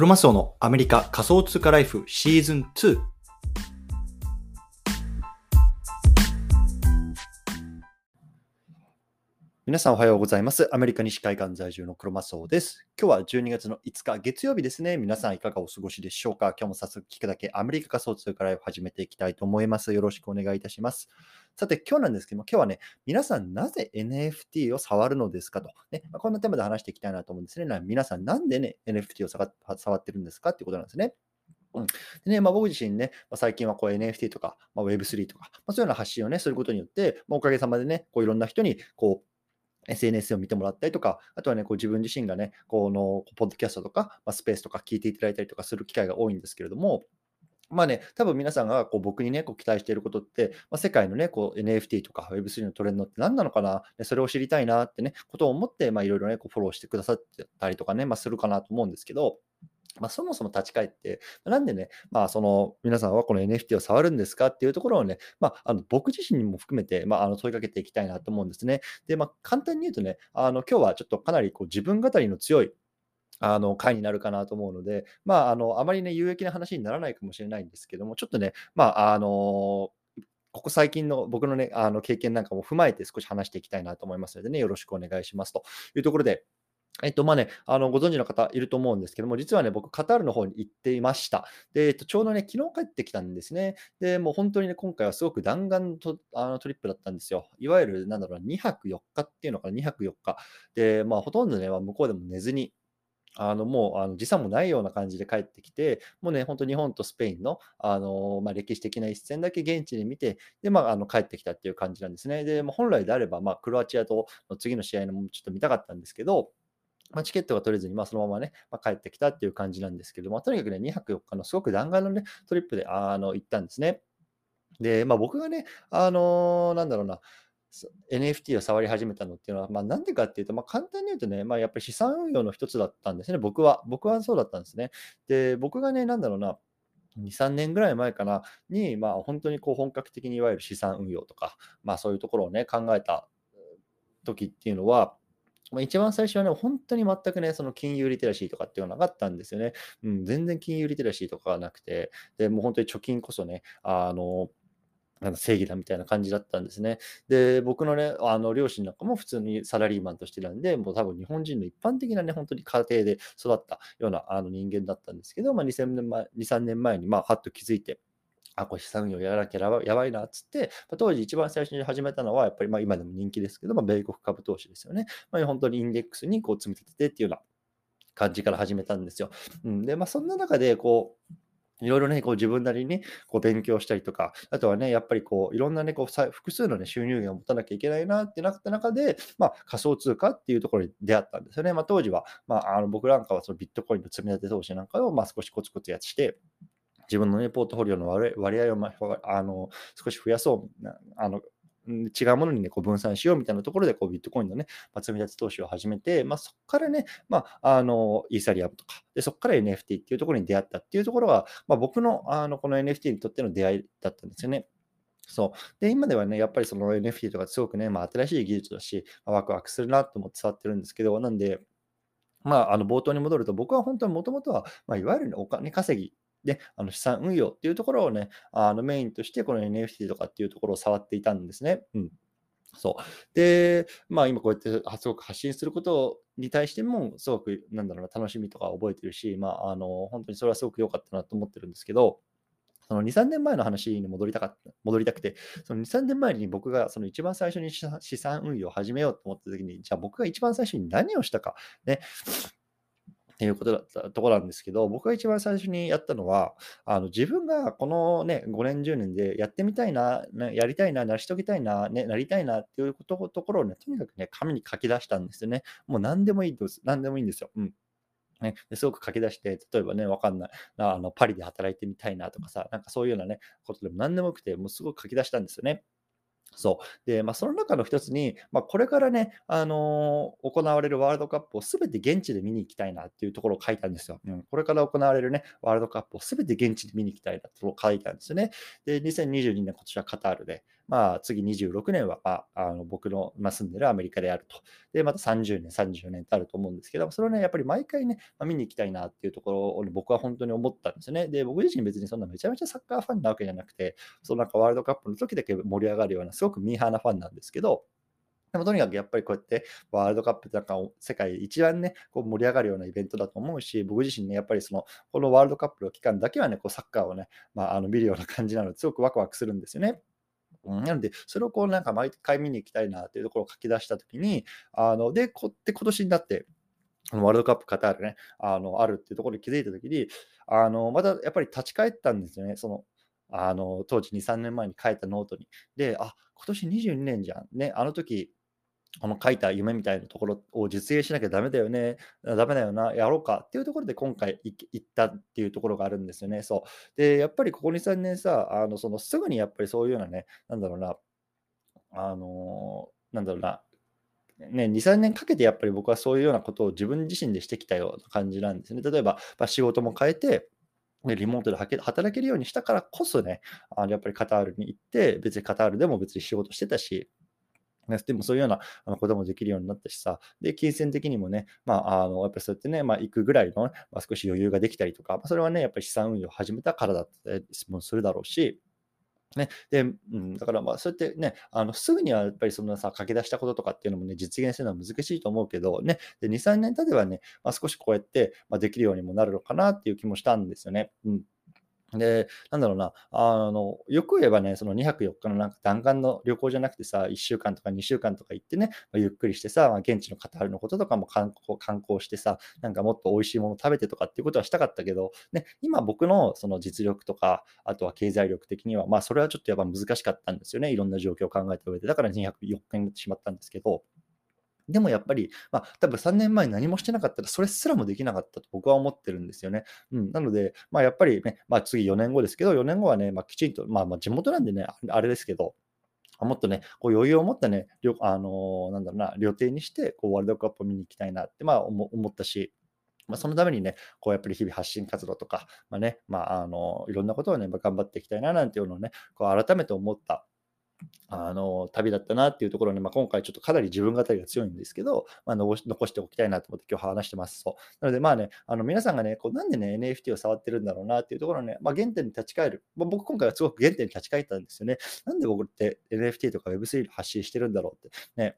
クロマスオのアメリカ仮想通貨ライフシーズン2。皆さんおはようございます。アメリカ西海岸在住のクロマスオです。今日は12月の5日月曜日ですね。皆さんいかがお過ごしでしょうか？今日も早速聞くだけアメリカ仮想通貨ライフ始めていきたいと思います。よろしくお願いいたします。さて今日なんですけども、今日はね、皆さんなぜ NFT を触るのですかと、ねま、こんなテーマで話していきたいなと思うんですね。皆さんなんでね、NFT を触ってるんですかっていうことなんですね。うんでねまあ、僕自身ね、まあ、最近はこう NFT とか、まあ、Web3 とか、まあ、そういうような発信をね、することによって、まあ、おかげさまでね、こういろんな人にこう SNS を見てもらったりとか、あとはね、こう自分自身がね、このポッドキャストとか、まあ、スペースとか聞いていただいたりとかする機会が多いんですけれども、まあね、多分皆さんがこう僕にね、こう期待していることって、まあ、世界のね、こう NFT とか Web3 のトレンドって何なのかな、それを知りたいなってね、ことを思って、まあいろいろね、こうフォローしてくださったりとかね、まあするかなと思うんですけど、まあ、そもそも立ち返って、なんでね、まあ、その皆さんはこの NFT を触るんですかっていうところをね、まあ、あの僕自身にも含めて、まあ、あの問いかけていきたいなと思うんですね。で、まあ、簡単に言うとね、あの今日はちょっとかなりこう自分語りの強いあの回になるかなと思うので、まあ、あのあまりね、有益な話にならないかもしれないんですけども、ちょっとね、まあ、あのここ最近の僕のね、あの経験なんかも踏まえて少し話していきたいなと思いますのでね、よろしくお願いしますというところで、えっと、まあね、あの、ご存知の方いると思うんですけども、実はね、僕、カタールの方に行っていました。で、えっと、ちょうどね、昨日帰ってきたんですね。で、もう本当にね、今回はすごく弾丸とあのトリップだったんですよ。いわゆる、なんだろう、2泊4日っていうのかな、2泊4日。で、まあ、ほとんどね、向こうでも寝ずに、あのもうあの時差もないような感じで帰ってきて、もうね、本当日本とスペインの、あのまあ、歴史的な一戦だけ現地で見て、で、まあ、あの帰ってきたっていう感じなんですね。で、まあ、本来であれば、まあ、クロアチアとの次の試合のもちょっと見たかったんですけど、まあ、チケットが取れずに、まあ、そのままね、まあ、帰ってきたっていう感じなんですけども、とにかくね、2泊4日のすごく弾丸のね、トリップであの行ったんですね。で、まあ、僕がね、あのーなんだろうな、NFT を触り始めたのっていうのは、まあ、なんでかっていうと、まあ、簡単に言うとね、まあ、やっぱり資産運用の一つだったんですね、僕は。僕はそうだったんですね。で、僕がね、なんだろうな、2、3年ぐらい前かな、に、まあ、本当にこう本格的にいわゆる資産運用とか、まあ、そういうところをね、考えた時っていうのは、まあ、一番最初はね、本当に全くね、その金融リテラシーとかっていうのはなかったんですよね。うん、全然金融リテラシーとかはなくて、で、もう本当に貯金こそね、あの、なん正義だみたいな感じだったんですね。で、僕のね、あの両親なんかも普通にサラリーマンとしてなんで、もう多分日本人の一般的なね、本当に家庭で育ったようなあの人間だったんですけど、まあ、2000年前、2、3年前に、まあ、はっと気づいて、あ、これ資産運用やらなきゃやばいなっつって、まあ、当時一番最初に始めたのは、やっぱりまあ今でも人気ですけど、まあ、米国株投資ですよね。まあ、本当にインデックスにこう積み立ててっていうような感じから始めたんですよ。うん、で、まあ、そんな中で、こう、いろいろね、こう自分なりに、こう勉強したりとか、あとはね、やっぱりこういろんなね、こう複数の、ね、収入源を持たなきゃいけないなってなった中で、まあ、仮想通貨っていうところに出会ったんですよね。まあ、当時は、まあ、あの僕なんかはそのビットコインの積み立て投資なんかを、まあ、少しコツコツやって、自分の、ね、ポートフォリオの割合を、まあ、の少し増やそうあの違うものに、ね、こう分散しようみたいなところでこうビットコインの、ね、まあ、積み立て投資を始めて、まあ、そこからね、まあ、あのイーサリアムとかで、そこから NFT っていうところに出会ったっていうところが、まあ、僕のあのこの NFT にとっての出会いだったんですよね。そう。で、今ではね、やっぱりその NFT とかすごくね、まあ、新しい技術だし、まあ、ワクワクするなと思って触ってるんですけど、なんで、まあ、あの冒頭に戻ると、僕は本当にもともとは、まあ、いわゆるお金稼ぎで、あの資産運用っていうところをね、あのメインとしてこの NFT とかっていうところを触っていたんですね。うん。そう。で、まあ今こうやってすごく発信することに対しても、すごく、なんだろうな、楽しみとか覚えてるし、まあ、あの、本当にそれはすごく良かったなと思ってるんですけど、その2、3年前の話に戻りたかった、戻りたくて、その2、3年前に僕がその一番最初に資産運用を始めようと思った時に、じゃあ僕が一番最初に何をしたか、ね、っていうことだったところなんですけど、僕が一番最初にやったのは、あの自分がこのね、5年、10年でやってみたいな、ね、やりたいな、成し遂げたいな、ね、なりたいなっていうことところをね、とにかくね、紙に書き出したんですよね。もう何でもいいです。何でもいいんですよ。うん。ね、すごく書き出して、例えばね、わかんない。あのパリで働いてみたいなとかさ、なんかそういうようなね、ことでも何でもよくて、もうすごく書き出したんですよね。そう。で、まあ、その中の一つに、まあ、これからね、あのー行われるワールドカップをすべて現地で見に行きたいなっていうところを書いたんですよ。うん、これから行われるね、ワールドカップをすべて現地で見に行きたいなと書いたんですよね。で、2022年、今年はカタールで、まあ、次26年は、まあ、あの僕の、住んでるアメリカであると。で、また30年、34年とあると思うんですけど、それをね、やっぱり毎回ね、まあ、見に行きたいなっていうところを、僕は本当に思ったんですよね。で、僕自身別にそんなめちゃめちゃサッカーファンなわけじゃなくて、そのなんかワールドカップの時だけ盛り上がるような、すごくミーハーなファンなんですけど、でもとにかくやっぱりこうやってワールドカップってなんか世界一番ね、こう盛り上がるようなイベントだと思うし、僕自身ね、やっぱりその、このワールドカップの期間だけはね、こうサッカーをね、まあ、あの見るような感じなので、すごくワクワクするんですよね。なので、それをこうなんか毎回見に行きたいなっていうところを書き出したときに、あので、こって今年になって、ワールドカップカタールね、あのあるっていうところに気づいたときに、あのまたやっぱり立ち返ったんですよね。そのあの当時2、3年前に書いたノートに。で、あ、今年22年じゃん。ね、あの時この書いた夢みたいなところを実現しなきゃダメだよね、ダメだよな、やろうかっていうところで今回行ったっていうところがあるんですよね。そう。で、やっぱりここ2、3年さ、あのそのすぐにやっぱりそういうようなね、なんだろうな、あのなんだろうな、ね、2、3年かけてやっぱり僕はそういうようなことを自分自身でしてきたような感じなんですね。例えば、まあ、仕事も変えて、リモートで働けるようにしたからこそね、あのやっぱりカタールに行って、別にカタールでも別に仕事してたし、ね、でもそういうようなあのこともできるようになったしさ、で、金銭的にもね、まあ、あのやっぱりそうやってね、まあ、行くぐらいの、まあ、少し余裕ができたりとか、まあ、それはね、やっぱり資産運用を始めたからだったりもするだろうし、ね、で、うん、だからまあそうやってね、あのすぐにはやっぱりそのさ、書き出したこととかっていうのもね、実現するのは難しいと思うけど、ね、で2、3年経てばね、まあ、少しこうやって、まあ、できるようにもなるのかなっていう気もしたんですよね。うん。で、なんだろうな、あの、よく言えばね、その2泊4日のなんか弾丸の旅行じゃなくてさ、1週間とか2週間とか行ってね、まあ、ゆっくりしてさ、まあ、現地のカタールのこととかも観光観光してさ、なんかもっと美味しいもの食べてとかっていうことはしたかったけど、ね、今僕のその実力とか、あとは経済力的には、まあそれはちょっとやっぱ難しかったんですよね。いろんな状況を考えた上で。だから2泊4日になってしまったんですけど、でもやっぱり、まあ、多分3年前に何もしてなかったら、それすらもできなかったと僕は思ってるんですよね。うん、なので、まあ、やっぱりね、まあ、次4年後ですけど、4年後はね、まあ、きちんと、まあ、まあ地元なんでね、あれですけど、もっとね、こう余裕を持ったね、あのー、なんだろうな、旅程にして、こうワールドカップを見に行きたいなって、まあ、思ったし、まあ、そのためにね、こうやっぱり日々発信活動とか、まあね、まあ、あのいろんなことをね、頑張っていきたいななんていうのをね、こう改めて思ったあの旅だったなっていうところに、まあ、今回ちょっとかなり自分語りが強いんですけど、まあ、残しておきたいなと思って今日話してます。そうなのでまあね、あの皆さんがね、こうなんでね、NFT を触ってるんだろうなっていうところね、まあ、原点に立ち返る。まあ、僕今回はすごく原点に立ち返ったんですよね。なんで僕って NFT とか Web3 発信してるんだろうって。ね、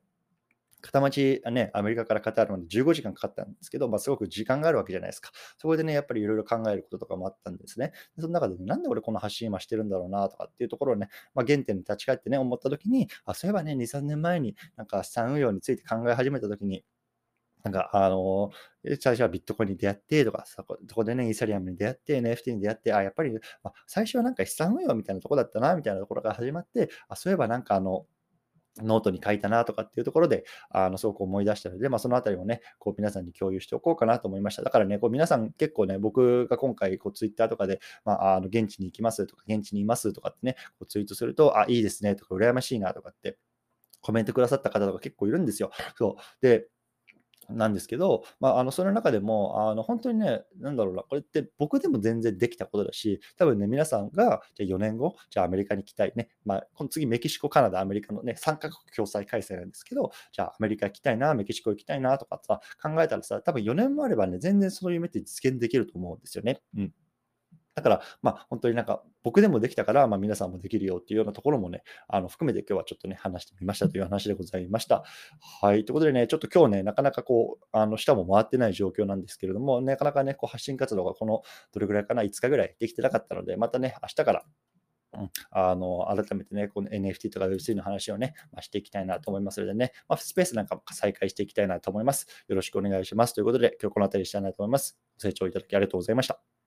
片町、ね、アメリカからカタールまで15時間かかったんですけど、まあ、すごく時間があるわけじゃないですか。そこでね、やっぱりいろいろ考えることとかもあったんですね。その中で、ね、なんで俺この発信今してるんだろうなとかっていうところをね、まあ、原点に立ち返ってね、思った時に、あ、そういえばね、2、3年前になんか資産運用について考え始めた時に、なんか、あの最初はビットコインに出会ってとか、そこそこでね、イーサリアムに出会って、NFT に出会って、あ、やっぱり、あ、最初はなんか資産運用みたいなとこだったな、みたいなところが始まって、あ、そういえばなんかあの、ノートに書いたなとかっていうところで、あのすごく思い出したので、まあ、そのあたりもね、こう皆さんに共有しておこうかなと思いました。だからね、こう皆さん結構ね、僕が今回ツイッターとかで、まあ、あの現地に行きますとか、現地にいますとかってね、こうツイートすると、あ、いいですねとか、羨ましいなとかってコメントくださった方とか結構いるんですよ。そう。で、なんですけど、まあ、あのその中でもあの本当にね、なんだろうな、これって僕でも全然できたことだし、多分ね、皆さんがじゃ4年後、じゃあアメリカに行きたいね、まあ、この次メキシコ、カナダ、アメリカのね、3カ国共催開催なんですけど、じゃあアメリカ行きたいな、メキシコ行きたいなとかさ、考えたらさ、多分4年もあればね、全然その夢って実現できると思うんですよね。うん。だから、まあ、本当になんか、僕でもできたから、まあ、皆さんもできるよっていうようなところもね、あの含めて今日はちょっとね、話してみましたという話でございました。はい。ということでね、ちょっと今日ね、なかなかこう、あの、下も回ってない状況なんですけれども、なかなかね、こう発信活動がこの、どれぐらいかな、5日ぐらいできてなかったので、またね、明日からうん、あの改めてね、この NFT とか Web3 の話をね、まあ、していきたいなと思いますのでね、まあ、スペースなんかも再開していきたいなと思います。よろしくお願いします。ということで、今日この辺りにしたいなと思います。ご清聴いただきありがとうございました。